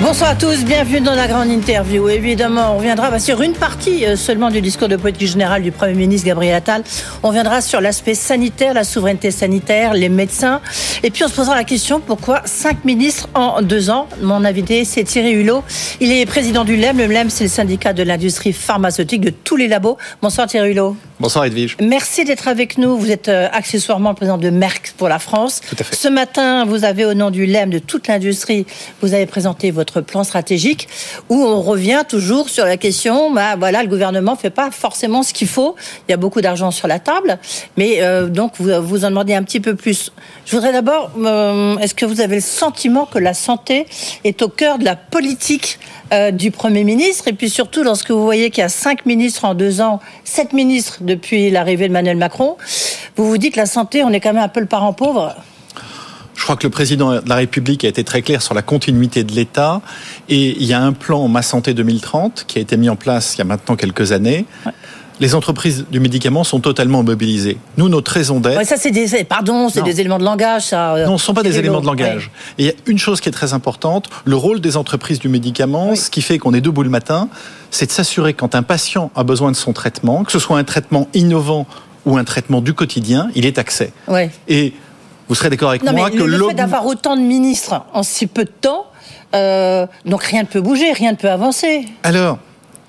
Bonsoir à tous, bienvenue dans la grande interview. Évidemment, on reviendra bah, sur une partie euh, seulement du discours de politique générale du Premier ministre Gabriel Attal. On reviendra sur l'aspect sanitaire, la souveraineté sanitaire, les médecins. Et puis on se posera la question pourquoi cinq ministres en deux ans? Mon invité, c'est Thierry Hulot. Il est président du LEM. Le LEM, c'est le syndicat de l'industrie pharmaceutique de tous les labos. Bonsoir Thierry Hulot. Bonsoir Edwige. Merci d'être avec nous. Vous êtes euh, accessoirement le président de Merck pour la France. Tout à fait. Ce matin, vous avez au nom du LEM, de toute l'industrie, vous avez présenté votre plan stratégique où on revient toujours sur la question, bah voilà, le gouvernement fait pas forcément ce qu'il faut. Il y a beaucoup d'argent sur la table, mais euh, donc vous vous en demandez un petit peu plus. Je voudrais d'abord, euh, est-ce que vous avez le sentiment que la santé est au cœur de la politique euh, du Premier ministre? Et puis surtout, lorsque vous voyez qu'il y a cinq ministres en deux ans, sept ministres depuis l'arrivée de Emmanuel Macron, vous vous dites la santé, on est quand même un peu le parent pauvre. Je crois que le président de la République a été très clair sur la continuité de l'État et il y a un plan Ma Santé 2030 qui a été mis en place il y a maintenant quelques années. Ouais. Les entreprises du médicament sont totalement mobilisées. Nous, notre raison d'être. Ouais, ça, c'est des, pardon, c'est des éléments de langage, ça. euh, Non, ce ne sont pas des éléments de langage. Et il y a une chose qui est très importante, le rôle des entreprises du médicament, Oui. ce qui fait qu'on est debout le matin, c'est de s'assurer quand un patient a besoin de son traitement, que ce soit un traitement innovant ou un traitement du quotidien, il est accès. Ouais. Et vous serez d'accord avec Non, moi mais que le, fait d'avoir autant de ministres en si peu de temps, euh, donc rien ne peut bouger, rien ne peut avancer. Alors,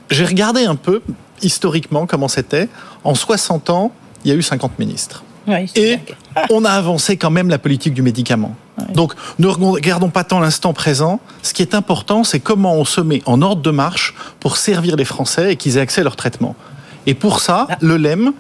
j'ai regardé un peu historiquement comment c'était. En 60 ans, il y a eu 50 ministres. Et dingue. on a avancé quand même la politique du médicament. Donc, ne regardons pas tant l'instant présent. Ce qui est important, c'est comment on se met en ordre de marche pour servir les Français et qu'ils aient accès à leur traitement. Et pour ça, Ah. le LEM,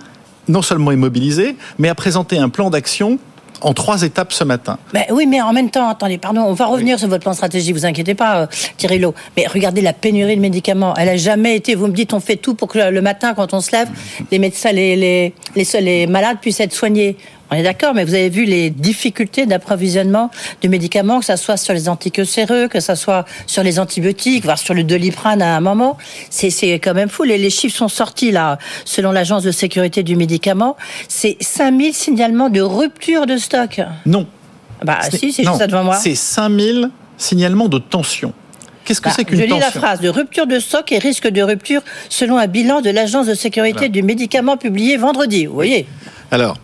non seulement est mobilisé, mais a présenté un plan d'action en trois étapes ce matin. Ben oui, mais en même temps, attendez, pardon, on va revenir sur votre plan stratégique, vous inquiétez pas, euh, Thierry Lowe. Mais regardez la pénurie de médicaments. Elle a jamais été, vous me dites, on fait tout pour que le matin, quand on se lève, les médecins, les, les, les, les malades puissent être soignés. On est d'accord, mais vous avez vu les difficultés d'approvisionnement de médicaments, que ça soit sur les anticancéreux, que ça soit sur les antibiotiques, voire sur le doliprane à un moment. C'est, quand même fou. Les, les chiffres sont sortis, là, selon l'Agence de sécurité du médicament. C'est 5000 signalements de rupture de stock. Non. Bah Ce si, c'est juste ça devant moi. C'est 5000 signalements de tension. Qu'est-ce que Bah, c'est qu'une je lis tension la phrase de rupture de stock et risque de rupture selon un bilan de l'Agence de sécurité Voilà. du médicament publié vendredi. Vous voyez Alors,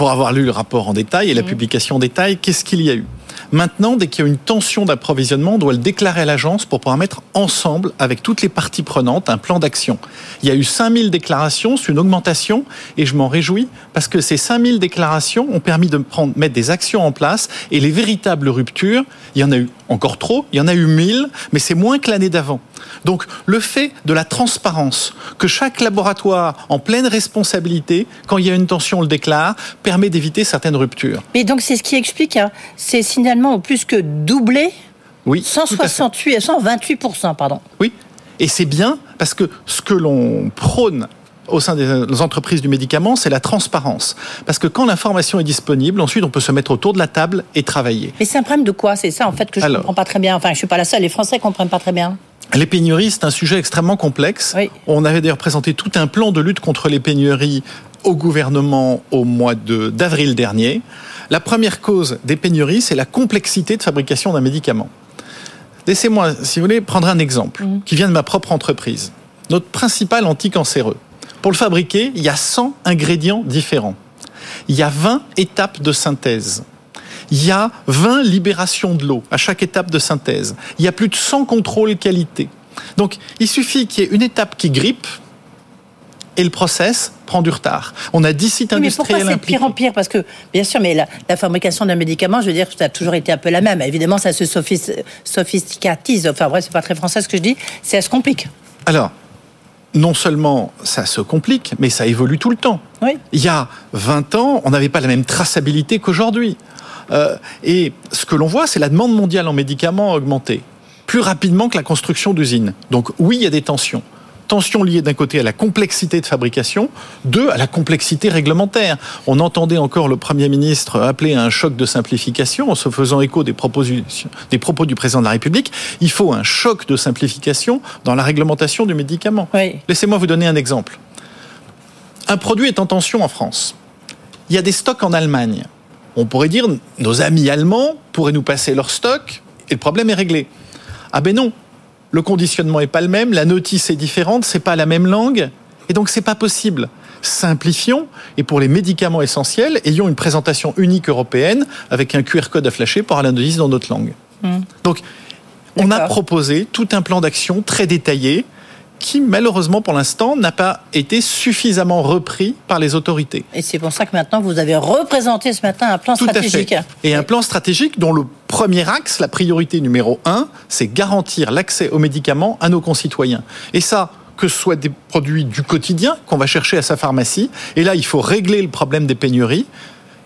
pour avoir lu le rapport en détail et la publication en détail, qu'est-ce qu'il y a eu? Maintenant, dès qu'il y a une tension d'approvisionnement, on doit le déclarer à l'agence pour pouvoir mettre ensemble, avec toutes les parties prenantes, un plan d'action. Il y a eu 5000 déclarations, c'est une augmentation, et je m'en réjouis, parce que ces 5000 déclarations ont permis de prendre, mettre des actions en place, et les véritables ruptures, il y en a eu encore trop, il y en a eu 1000, mais c'est moins que l'année d'avant. Donc, le fait de la transparence, que chaque laboratoire, en pleine responsabilité, quand il y a une tension, on le déclare, permet d'éviter certaines ruptures. Mais donc c'est ce qui explique, hein, ces signalements ont plus que doublé, Oui. tout à fait. 168 et 128% pardon. Oui. Et c'est bien parce que ce que l'on prône au sein des entreprises du médicament, c'est la transparence. Parce que quand l'information est disponible, ensuite on peut se mettre autour de la table et travailler. Mais c'est un problème de quoi? C'est ça en fait que je ne comprends pas très bien. Enfin, je suis pas la seule. Les Français comprennent pas très bien. Les pénuries, c'est un sujet extrêmement complexe. Oui. On avait d'ailleurs présenté tout un plan de lutte contre les pénuries au gouvernement au mois de- d'avril dernier. La première cause des pénuries, c'est la complexité de fabrication d'un médicament. Laissez-moi, si vous voulez, prendre un exemple qui vient de ma propre entreprise. Notre principal anticancéreux. Pour le fabriquer, il y a 100 ingrédients différents. Il y a 20 étapes de synthèse. Il y a 20 libérations de l'eau à chaque étape de synthèse. Il y a plus de 100 contrôles qualité. Donc, il suffit qu'il y ait une étape qui grippe et le process prend du retard. On a 10 sites Oui, mais pourquoi industriels c'est pire en pire? Parce que, bien sûr, mais la, la fabrication d'un médicament, je veux dire, ça a toujours été un peu la même. Évidemment, ça se sophis- sophisticatise. Enfin, bref, c'est pas très français ce que je dis. Ça se complique. Alors, non seulement ça se complique, mais ça évolue tout le temps. Oui. Il y a 20 ans, on n'avait pas la même traçabilité qu'aujourd'hui. Euh, et ce que l'on voit, c'est la demande mondiale en médicaments a augmenté plus rapidement que la construction d'usines. Donc oui, il y a des tensions. Tensions liées d'un côté à la complexité de fabrication, deux à la complexité réglementaire. On entendait encore le Premier ministre appeler à un choc de simplification en se faisant écho des, propos du président de la République. Il faut un choc de simplification dans la réglementation du médicament. Oui. Laissez-moi vous donner un exemple. Un produit est en tension en France. Il y a des stocks en Allemagne. On pourrait dire, nos amis allemands pourraient nous passer leurs stocks et le problème est réglé. Ah ben non, le conditionnement est pas le même, la notice est différente, c'est pas la même langue, et donc c'est pas possible. Simplifions et pour les médicaments essentiels, ayons une présentation unique européenne avec un QR code à flasher pour la notice dans notre langue. Hmm. Donc, on a proposé tout un plan d'action très détaillé qui malheureusement pour l'instant n'a pas été suffisamment repris par les autorités. Et c'est pour ça que maintenant vous avez représenté ce matin un plan stratégique. Et un plan stratégique dont le premier axe, la priorité numéro un, c'est garantir l'accès aux médicaments à nos concitoyens. Et ça, que ce soit des produits du quotidien qu'on va chercher à sa pharmacie, et là il faut régler le problème des pénuries,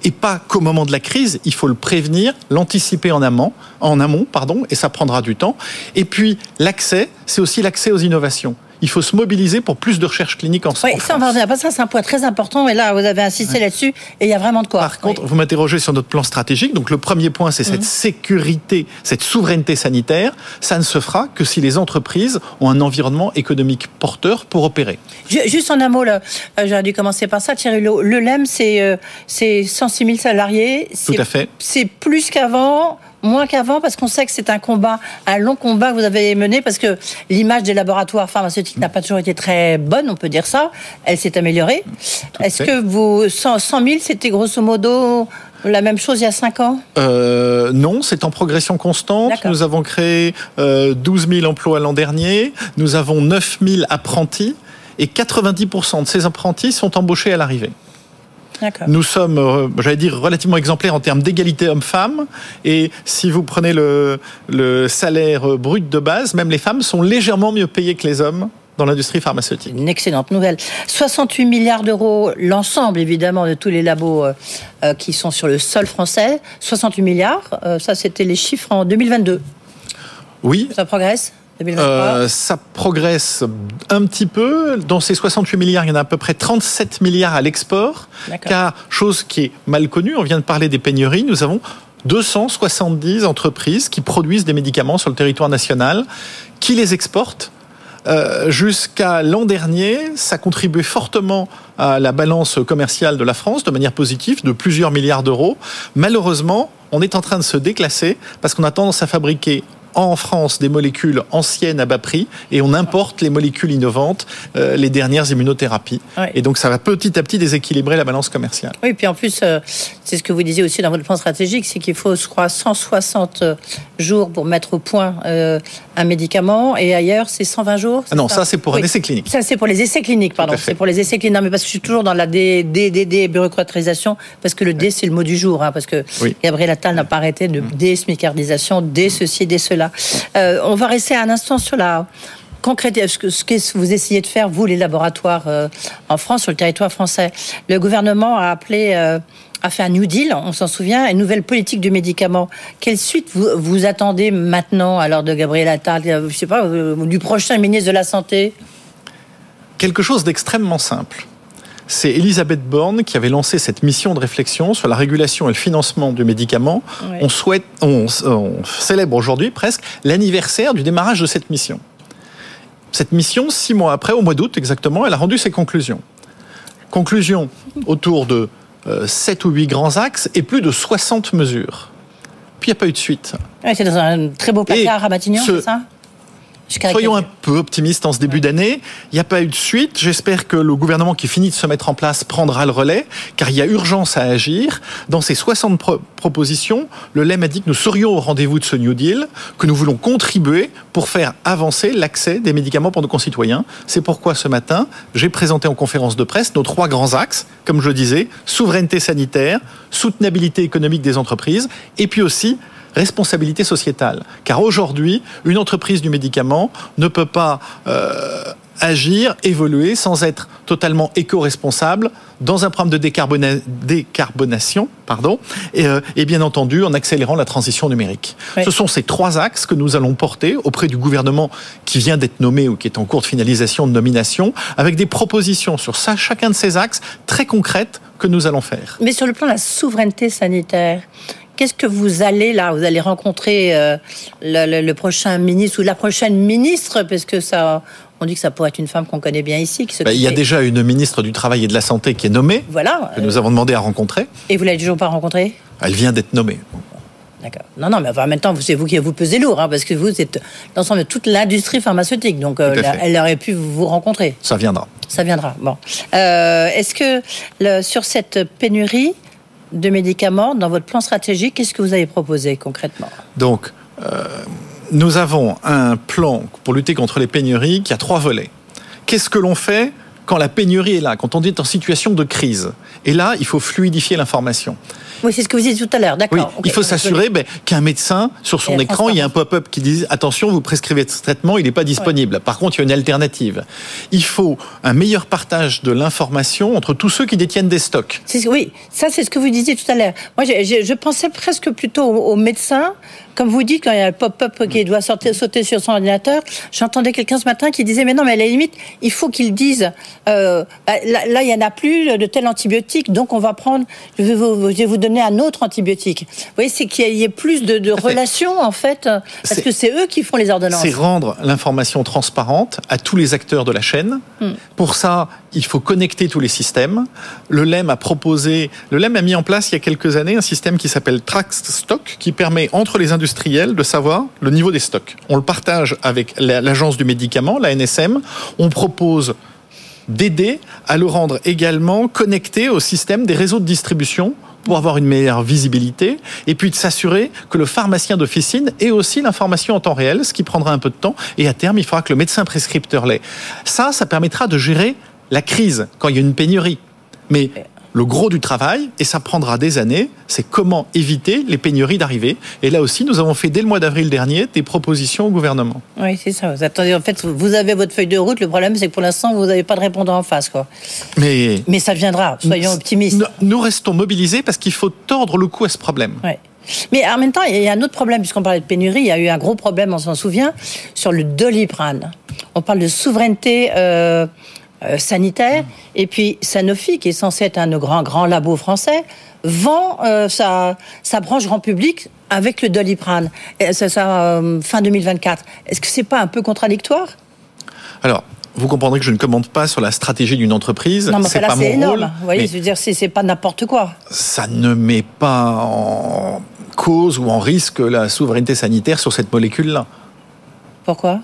et pas qu'au moment de la crise, il faut le prévenir, l'anticiper en amont, en amont, pardon, et ça prendra du temps. Et puis l'accès, c'est aussi l'accès aux innovations il faut se mobiliser pour plus de recherche clinique en oui, ça, on va revenir. Ça, c'est un point très important. Et là, vous avez insisté là-dessus. Et il y a vraiment de quoi. Par contre, vous m'interrogez sur notre plan stratégique. Donc, le premier point, c'est cette mhm. sécurité, cette souveraineté sanitaire. Ça ne se fera que si les entreprises ont un environnement économique porteur pour opérer. Juste en un mot, euh, j'aurais dû commencer par ça, Thierry. Le LEM, c'est 106 euh, 000 salariés. Tout à fait. C'est plus qu'avant moins qu'avant parce qu'on sait que c'est un combat, un long combat que vous avez mené parce que l'image des laboratoires pharmaceutiques n'a pas toujours été très bonne, on peut dire ça. Elle s'est améliorée. Est-ce que vous 100, 000, c'était grosso modo la même chose il y a 5 ans? Euh, Non, c'est en progression constante. Nous avons créé 12 000 emplois l'an dernier. Nous avons 9 000 apprentis. Et 90% de ces apprentis sont embauchés à l'arrivée. Nous sommes, euh, j'allais dire, relativement exemplaires en termes d'égalité homme-femme. Et si vous prenez le, le salaire brut de base, même les femmes sont légèrement mieux payées que les hommes dans l'industrie pharmaceutique. Une excellente nouvelle. 68 milliards d'euros, l'ensemble évidemment de tous les labos euh, euh, qui sont sur le sol français. 68 milliards, ça c'était les chiffres en 2022. Oui. Ça progresse? Euh, ça progresse un petit peu. Dans ces 68 milliards, il y en a à peu près 37 milliards à l'export. Car, chose qui est mal connue, on vient de parler des pénuries, nous avons 270 entreprises qui produisent des médicaments sur le territoire national, qui les exportent. Euh, jusqu'à l'an dernier, ça contribuait fortement à la balance commerciale de la France de manière positive, de plusieurs milliards d'euros. Malheureusement, on est en train de se déclasser parce qu'on a tendance à fabriquer en France des molécules anciennes à bas prix et on importe les molécules innovantes, euh, les dernières immunothérapies. Et donc ça va petit à petit déséquilibrer la balance commerciale. Oui, puis en plus, euh, c'est ce que vous disiez aussi dans votre plan stratégique, c'est qu'il faut, je crois, 160 jours pour mettre au point euh, un médicament et ailleurs c'est 120 jours. Ah non, ça, c'est pour un essai clinique. Ça c'est pour les essais cliniques, pardon. C'est pour les essais cliniques. Non, mais parce que je suis toujours dans la D, bureaucratisation, parce que le D c'est le mot du jour, hein, parce que Gabriel Attal n'a pas arrêté de mm. smicardisation D ceci, D cela. Euh, on va rester un instant sur la concrète, ce que vous essayez de faire, vous, les laboratoires euh, en France, sur le territoire français. Le gouvernement a appelé, euh, a fait un New Deal, on s'en souvient, une nouvelle politique du médicament. Quelle suite vous, attendez maintenant, alors de Gabriel Attal, je sais pas, du prochain ministre de la Santé? Quelque chose d'extrêmement simple. C'est Elisabeth Borne qui avait lancé cette mission de réflexion sur la régulation et le financement du médicament. On, souhaite, on, célèbre aujourd'hui presque l'anniversaire du démarrage de cette mission. Cette mission, six mois après, au mois d'août exactement, elle a rendu ses conclusions. Conclusions autour de euh, sept ou huit grands axes et plus de 60 mesures. Puis il n'y a pas eu de suite. c'est dans un très beau placard à Matignon, c'est ça? Soyons un peu optimistes en ce début d'année. Il n'y a pas eu de suite. J'espère que le gouvernement qui finit de se mettre en place prendra le relais, car il y a urgence à agir. Dans ces 60 propositions, le LEM a dit que nous serions au rendez-vous de ce New Deal, que nous voulons contribuer pour faire avancer l'accès des médicaments pour nos concitoyens. C'est pourquoi ce matin, j'ai présenté en conférence de presse nos trois grands axes, comme je le disais, souveraineté sanitaire, soutenabilité économique des entreprises, et puis aussi responsabilité sociétale. Car aujourd'hui, une entreprise du médicament ne peut pas euh, agir, évoluer sans être totalement éco-responsable dans un programme de décarbonation pardon, euh, et, bien entendu en accélérant la transition numérique. Ce sont ces trois axes que nous allons porter auprès du gouvernement qui vient d'être nommé ou qui est en cours de finalisation de nomination, avec des propositions sur ça, chacun de ces axes très concrètes que nous allons faire. Mais sur le plan de la souveraineté sanitaire, Qu'est-ce que vous allez là Vous allez rencontrer euh, le, prochain ministre ou la prochaine ministre, parce que ça, On dit que ça pourrait être une femme qu'on connaît bien ici. Qui Bah, il y a déjà une ministre du Travail et de la Santé qui est nommée, Voilà. que nous avons demandé à rencontrer. Et vous l'avez toujours pas rencontrée? Elle vient d'être nommée. D'accord. Non, non, mais enfin, en même temps, c'est vous qui vous pesez lourd, hein, parce que vous êtes l'ensemble de toute l'industrie pharmaceutique. Donc, euh, elle aurait pu vous rencontrer. Ça viendra. Ça viendra. Bon. Euh, Est-ce que le- sur cette pénurie de médicaments, dans votre plan stratégique, qu'est-ce que vous avez proposé concrètement? Donc, euh, nous avons un plan pour lutter contre les pénuries qui a trois volets. Qu'est-ce que l'on fait? Quand la pénurie est là, quand on est en situation de crise Et là, il faut fluidifier l'information. Oui, c'est ce que vous disiez tout à l'heure. D'accord. Oui, il faut s'assurer ben, qu'un médecin, sur son écran, il y a un pop-up qui dit attention, vous prescrivez ce traitement, il n'est pas disponible. Par contre, il y a une alternative. Il faut un meilleur partage de l'information entre tous ceux qui détiennent des stocks. Oui, ça c'est ce que vous disiez tout à l'heure. Moi, je pensais presque plutôt aux, aux médecins. Comme vous dites, quand il y a le pop-up qui doit sortir, sauter sur son ordinateur, j'entendais quelqu'un ce matin qui disait, mais non, mais à la limite, il faut qu'ils disent, euh, bah, là, là, il n'y en a plus de tel antibiotique, donc on va prendre, je vais vous, je vais vous donner un autre antibiotique. Vous voyez, c'est qu'il y ait plus de, de fait. relations, en fait, parce que c'est eux qui font les ordonnances. C'est rendre l'information transparente à tous les acteurs de la chaîne. Hmm. Pour ça, il faut connecter tous les systèmes. Le LEM a proposé, le LEM a mis en place il y a quelques années un système qui s'appelle Track Stock, qui permet entre les industriels de savoir le niveau des stocks. On le partage avec la- l'agence du médicament, la NSM. On propose d'aider à le rendre également connecté au système des réseaux de distribution pour avoir une meilleure visibilité et puis de s'assurer que le pharmacien d'officine ait aussi l'information en temps réel, ce qui prendra un peu de temps et à terme il faudra que le médecin prescripteur l'ait. Ça, ça permettra de gérer la crise quand il y a une pénurie. Mais le gros du travail, et ça prendra des années, c'est comment éviter les pénuries d'arriver. Et là aussi, nous avons fait dès le mois d'avril dernier des propositions au gouvernement. Oui, c'est ça. Vous attendez, en fait, vous avez votre feuille de route. Le problème, c'est que pour l'instant, vous n'avez pas de répondant en face, quoi. Mais Mais ça viendra. Soyons optimistes. Nous, nous restons mobilisés parce qu'il faut tordre le cou à ce problème. Ouais. Mais en même temps, il y a un autre problème, puisqu'on parlait de pénurie, il y a eu un gros problème, on s'en souvient, sur le doliprane. On parle de souveraineté euh, euh, sanitaire, et puis Sanofi, qui est censé être un grands, grands labos français, vend euh, sa, sa branche grand public avec le doliprane, et ça, ça, euh, fin 2024. Est-ce que c'est pas un peu contradictoire? Alors, vous comprendrez que je ne commande pas sur la stratégie d'une entreprise. Non, mais c'est là, pas c'est mon énorme. rôle. Vous voyez, je veux dire, c'est c'est pas n'importe quoi. ça ne met pas en cause ou en risque la souveraineté sanitaire sur cette molécule-là. Pourquoi?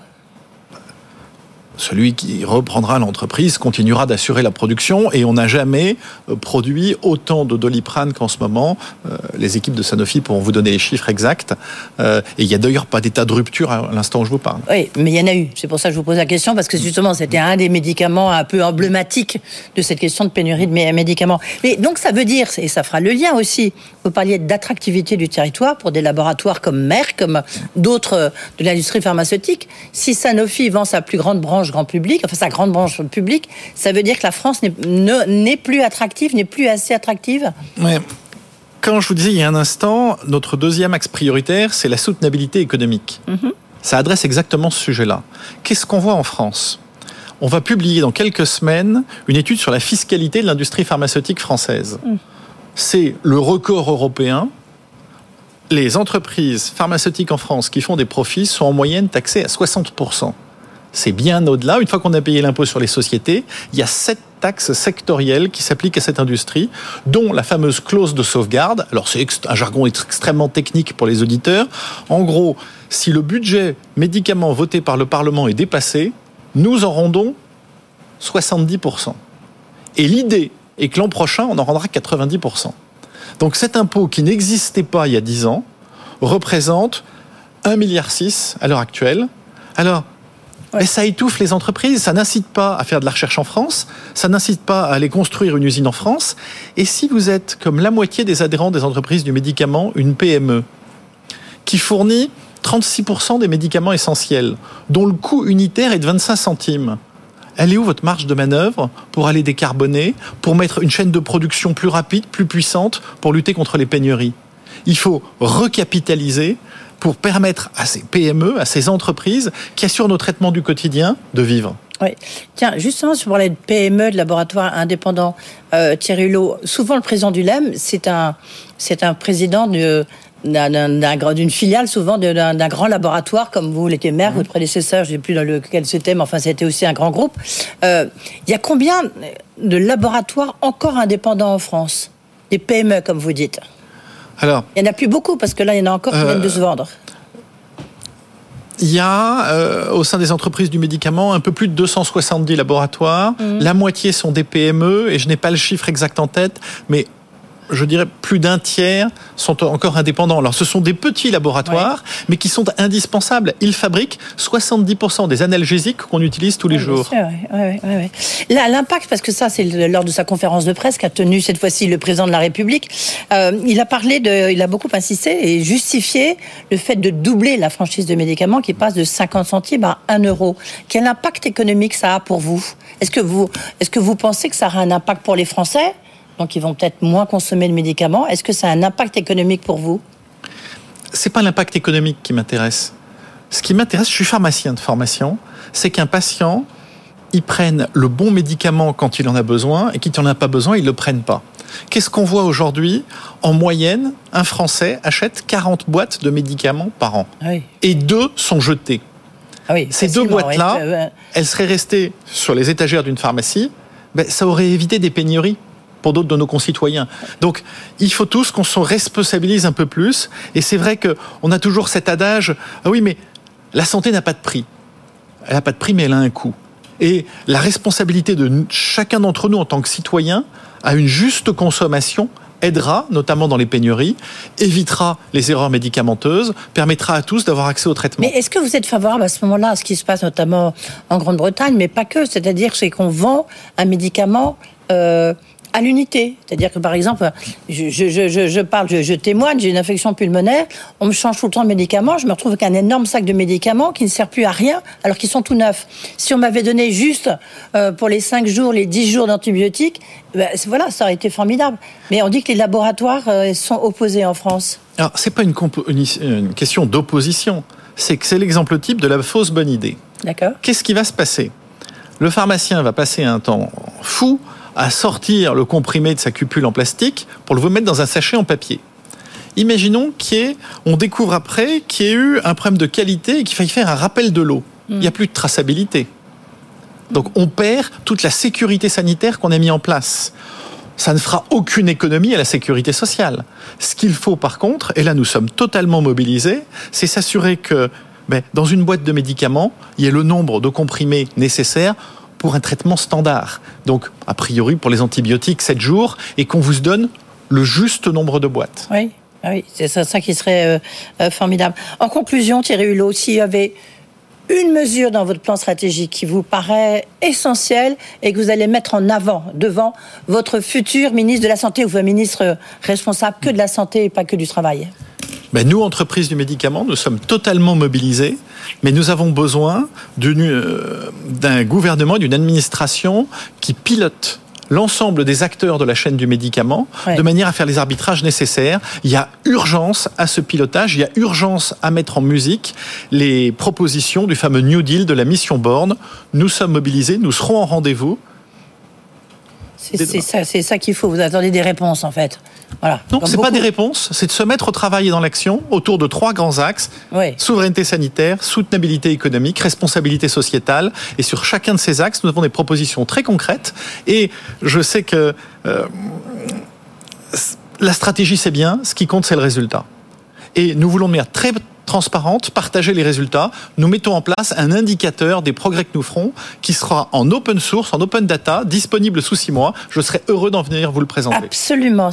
Celui qui reprendra l'entreprise continuera d'assurer la production et on n'a jamais euh, produit autant de doliprane qu'en ce moment. Euh, Les équipes de Sanofi pourront vous donner les chiffres exacts. Euh, Et il n'y a d'ailleurs pas d'état de rupture à l'instant où je vous parle. Oui, mais il y en a eu. C'est pour ça que je vous pose la question, parce que justement, c'était un des médicaments un peu emblématiques de cette question de pénurie de mé- médicaments. Mais donc, ça veut dire, et ça fera le lien aussi, vous parliez d'attractivité du territoire pour des laboratoires comme Merck, comme d'autres de l'industrie pharmaceutique. Si Sanofi vend sa plus grande branche grand public, enfin sa grande branche publique, ça veut dire que la France n'est ne- n'est plus attractive, n'est plus assez attractive? Ouais. Quand je vous disais il y a un instant, notre deuxième axe prioritaire, c'est la soutenabilité économique. Ça adresse exactement ce sujet-là. Qu'est-ce qu'on voit en France? On va publier dans quelques semaines une étude sur la fiscalité de l'industrie pharmaceutique française. C'est le record européen. Les entreprises pharmaceutiques en France qui font des profits sont en moyenne taxées à 60%. C'est bien au-delà. Une fois qu'on a payé l'impôt sur les sociétés, il y a sept taxes sectorielles qui s'appliquent à cette industrie, dont la fameuse clause de sauvegarde. Alors c'est un jargon ex- extrêmement technique pour les auditeurs. En gros, si le budget médicament voté par le Parlement est dépassé, nous en rendons 70%. Et l'idée est que l'an prochain, on en rendra 90%. Donc cet impôt qui n'existait pas il y a 10 ans représente 1,6 milliard à l'heure actuelle. Alors, mais ça étouffe les entreprises, ça n'incite pas à faire de la recherche en France, ça n'incite pas à aller construire une usine en France. Et si vous êtes, comme la moitié des adhérents des entreprises du médicament, une PME, qui fournit 36% des médicaments essentiels, dont le coût unitaire est de 25 centimes, elle est où votre marge de manœuvre pour aller décarboner, pour mettre une chaîne de production plus rapide, plus puissante, pour lutter contre les pénuries? Il faut recapitaliser pour permettre à ces PME, à ces entreprises qui assurent nos traitements du quotidien, de vivre. Oui. Tiens, justement, sur de PME, de laboratoire indépendant, euh, Thierry Hulot, souvent le président du LEM, c'est un, c'est un président de, d'une filiale souvent d'un grand laboratoire comme vous l'étiez maire, mmh. votre prédécesseur, je ne sais plus dans lequel c'était, mais enfin c'était aussi un grand groupe. Euh, il y a combien de laboratoires encore indépendants en France? Des PME comme vous dites? Alors, il n'y en a plus beaucoup parce que là il y en a encore qui viennent de se vendre. Il y a euh, au sein des entreprises du médicament un peu plus de 270 laboratoires. Mmh. La moitié sont des PME et je n'ai pas le chiffre exact en tête, mais je dirais, plus d'un tiers sont encore indépendants. Alors, ce sont des petits laboratoires, mais qui sont indispensables. Ils fabriquent 70% des analgésiques qu'on utilise tous les jours. Là, l'impact, parce que ça, c'est lors de sa conférence de presse qu'a tenu cette fois-ci le président de la République. Euh, il a parlé de, il a beaucoup insisté et justifié le fait de doubler la franchise de médicaments qui passe de 50 centimes à 1 euro. Quel impact économique ça a pour vous? Est-ce que vous, est-ce que vous pensez que ça aura un impact pour les Français? Donc ils vont peut-être moins consommer de médicaments. Est-ce que ça a un impact économique pour vous? C'est pas l'impact économique qui m'intéresse. Ce qui m'intéresse, je suis pharmacien de formation, c'est qu'un patient, il prenne le bon médicament quand il en a besoin et qu'il n'en a pas besoin, il ne le prenne pas. Qu'est-ce qu'on voit aujourd'hui? En moyenne, un Français achète 40 boîtes de médicaments par an. Ah et deux sont jetées. Ah oui, Ces deux boîtes-là, elles seraient restées sur les étagères d'une pharmacie, ben, ça aurait évité des pénuries pour d'autres de nos concitoyens. Donc, il faut tous qu'on se responsabilise un peu plus. Et c'est vrai qu'on a toujours cet adage, ah oui, mais la santé n'a pas de prix. Elle n'a pas de prix, mais elle a un coût. Et la responsabilité de chacun d'entre nous en tant que citoyen à une juste consommation aidera, notamment dans les pénuries, évitera les erreurs médicamenteuses, permettra à tous d'avoir accès au traitement. Mais est-ce que vous êtes favorable à ce moment-là à ce qui se passe notamment en Grande-Bretagne, mais pas que? C'est-à-dire c'est qu'on vend un médicament euh, à l'unité. C'est-à-dire que, par exemple, je, je, je, je parle, je, témoigne, j'ai une infection pulmonaire, on me change tout le temps de médicaments, je me retrouve avec un énorme sac de médicaments qui ne sert plus à rien, alors qu'ils sont tout neufs. Si on m'avait donné juste euh, pour les 5 jours, les 10 jours d'antibiotiques, ben, voilà, ça aurait été formidable. Mais on dit que les laboratoires euh, sont opposés en France. Alors, c'est pas une, une question d'opposition, c'est que c'est l'exemple type de la fausse bonne idée. D'accord. Qu'est-ce qui va se passer? Le pharmacien va passer un temps fou à sortir le comprimé de sa cupule en plastique pour le mettre dans un sachet en papier. Imaginons qu'on découvre après qu'il y ait eu un problème de qualité et qu'il faille faire un rappel de l'eau. Il n'y a plus de traçabilité. Donc on perd toute la sécurité sanitaire qu'on a mis en place. Ça ne fera aucune économie à la sécurité sociale. Ce qu'il faut par contre, et là nous sommes totalement mobilisés, c'est s'assurer que ben, dans une boîte de médicaments, il y ait le nombre de comprimés nécessaires pour un traitement standard. Donc, a priori, pour les antibiotiques, 7 jours, et qu'on vous donne le juste nombre de boîtes. Oui, ah oui c'est ça, qui serait euh, euh, formidable. En conclusion, Thierry Hulot, s'il y avait une mesure dans votre plan stratégique qui vous paraît essentielle et que vous allez mettre en avant devant votre futur ministre de la Santé ou votre ministre responsable que de la santé et pas que du travail? Ben nous, entreprises du médicament, nous sommes totalement mobilisés, mais nous avons besoin euh, d'un gouvernement, d'une administration qui pilote l'ensemble des acteurs de la chaîne du médicament de manière à faire les arbitrages nécessaires. Il y a urgence à ce pilotage, il y a urgence à mettre en musique les propositions du fameux New Deal de la mission Borne. Nous sommes mobilisés, nous serons en rendez-vous. C'est ça, ça qu'il faut. Vous attendez des réponses, en fait. Voilà. Non, c'est pas des réponses, c'est de se mettre au travail et dans l'action autour de trois grands axes souveraineté sanitaire, soutenabilité économique, responsabilité sociétale. Et sur chacun de ces axes, nous avons des propositions très concrètes. Et je sais que euh, la stratégie c'est bien, ce qui compte c'est le résultat. Et nous voulons de manière très transparente, partager les résultats. Nous mettons en place un indicateur des progrès que nous ferons qui sera en open source, en open data, disponible sous six mois. Je serai heureux d'en venir vous le présenter. Absolument.